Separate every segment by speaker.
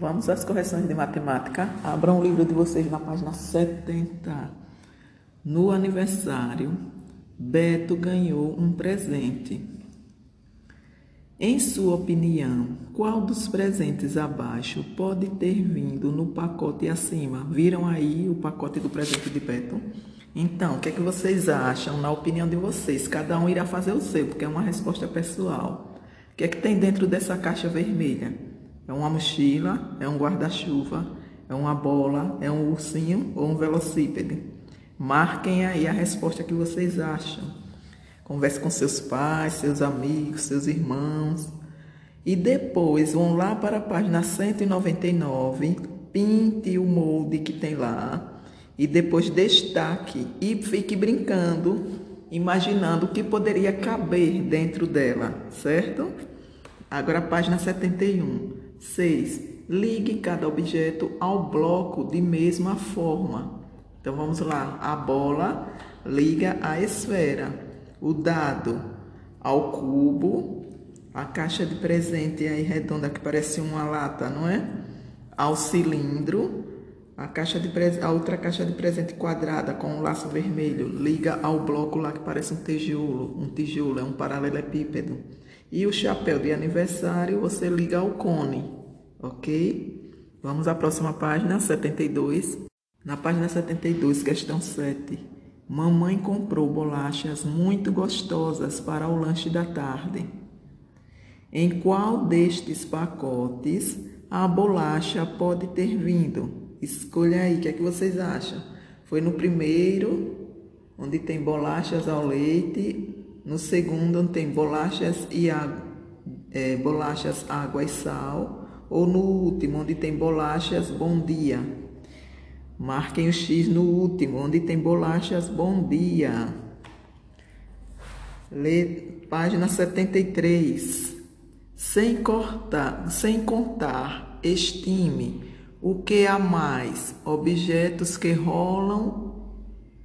Speaker 1: Vamos às correções de matemática. Abram o livro de vocês na página 70. No aniversário, Beto ganhou um presente. Em sua opinião, qual dos presentes abaixo pode ter vindo no pacote acima? Viram aí o pacote do presente de Beto? Então, o que é que vocês acham, na opinião de vocês? Cada um irá fazer o seu, porque é uma resposta pessoal. O que é que tem dentro dessa caixa vermelha? É uma mochila, é um guarda-chuva, é uma bola, é um ursinho ou um velocípede? Marquem aí a resposta que vocês acham. Converse com seus pais, seus amigos, seus irmãos. E depois vão lá para a página 199, pinte o molde que tem lá e depois destaque e fique brincando, imaginando o que poderia caber dentro dela, certo? Agora a página 71. 6. Ligue cada objeto ao bloco de mesma forma. Então vamos lá. A bola liga à esfera, o dado ao cubo, a caixa de presente aí redonda que parece uma lata, não é? Ao cilindro, a caixa de a outra caixa de presente quadrada com um laço vermelho liga ao bloco lá que parece um tijolo, um tijolo é um paralelepípedo. E o chapéu de aniversário você liga ao cone, ok? Vamos à próxima página, 72. Na página 72, questão 7. Mamãe comprou bolachas muito gostosas para o lanche da tarde. Em qual destes pacotes a bolacha pode ter vindo? Escolha aí, o que é que vocês acham? Foi no primeiro, onde tem bolachas ao leite, no segundo, tem bolachas e água, é, bolachas, água e sal. Ou no último, onde tem bolachas, bom dia. Marquem o X no último, onde tem bolachas, bom dia. Página 73. Sem cortar, sem contar, estime o que há mais, objetos que rolam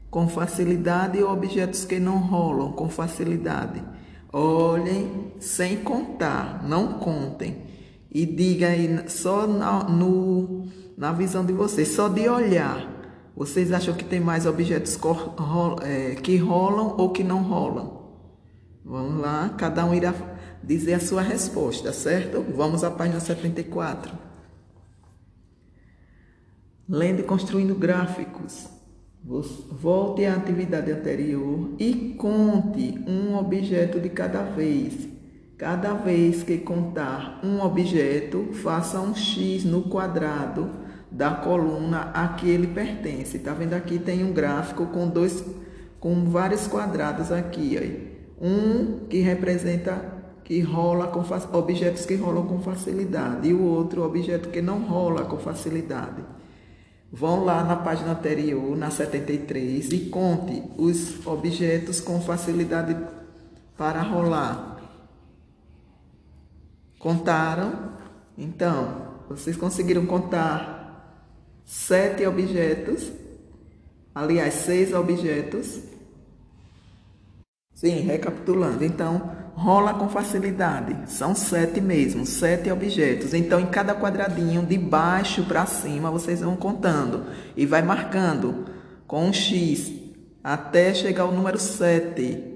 Speaker 1: com facilidade e objetos que não rolam com facilidade. Olhem sem contar, não contem. E diga aí, só na, no, na visão de vocês, só de olhar, vocês acham que tem mais objetos é, que rolam ou que não rolam? Vamos lá, cada um irá dizer a sua resposta, certo? Vamos à página 74. Lendo e construindo gráficos. Volte à atividade anterior e conte um objeto de cada vez. Cada vez que contar um objeto, faça um X no quadrado da coluna a que ele pertence. Tá vendo aqui tem um gráfico com dois com vários quadrados aqui, aí. Um que representa que rola com objetos que rolam com facilidade e o outro objeto que não rola com facilidade. Vão lá na página anterior, na 73, e conte os objetos com facilidade para rolar. Contaram? Então, vocês conseguiram contar sete objetos, aliás, seis objetos. Sim, recapitulando. Então, rola com facilidade. São sete mesmo, sete objetos. Então, em cada quadradinho, de baixo para cima, vocês vão contando e vai marcando com um X até chegar ao número 7.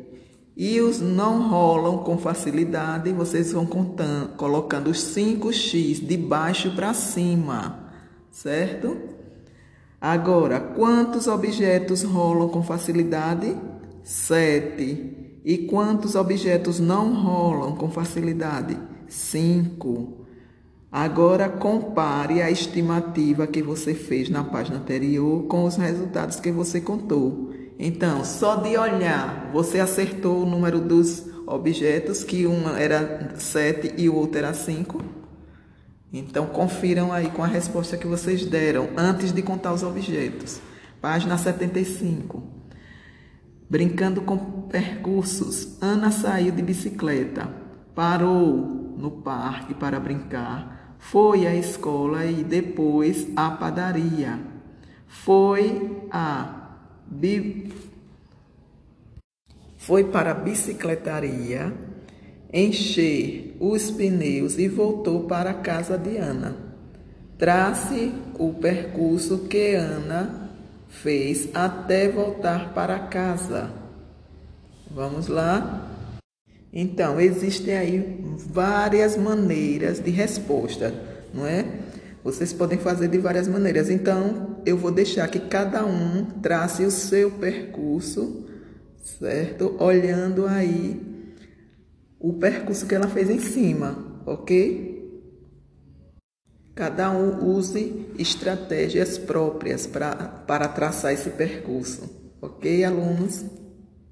Speaker 1: E os não rolam com facilidade, vocês vão contando, colocando os 5x de baixo para cima, certo? Agora, quantos objetos rolam com facilidade? 7. E quantos objetos não rolam com facilidade? Cinco. Agora compare a estimativa que você fez na página anterior com os resultados que você contou. Então, só de olhar, você acertou o número dos objetos, que um era 7 e o outro era 5. Então, confiram aí com a resposta que vocês deram antes de contar os objetos. Página 75. Brincando com percursos, Ana saiu de bicicleta, parou no parque para brincar, foi à escola e depois à padaria. Foi a bi... foi para a bicicletaria encher os pneus e voltou para a casa de Ana. Trace o percurso que Ana fez até voltar para casa. Vamos lá? Então, existem aí várias maneiras de resposta, não é? Vocês podem fazer de várias maneiras. Então, eu vou deixar que cada um trace o seu percurso, certo? Olhando aí o percurso que ela fez em cima, ok? Cada um use estratégias próprias pra, para traçar esse percurso, ok, alunos?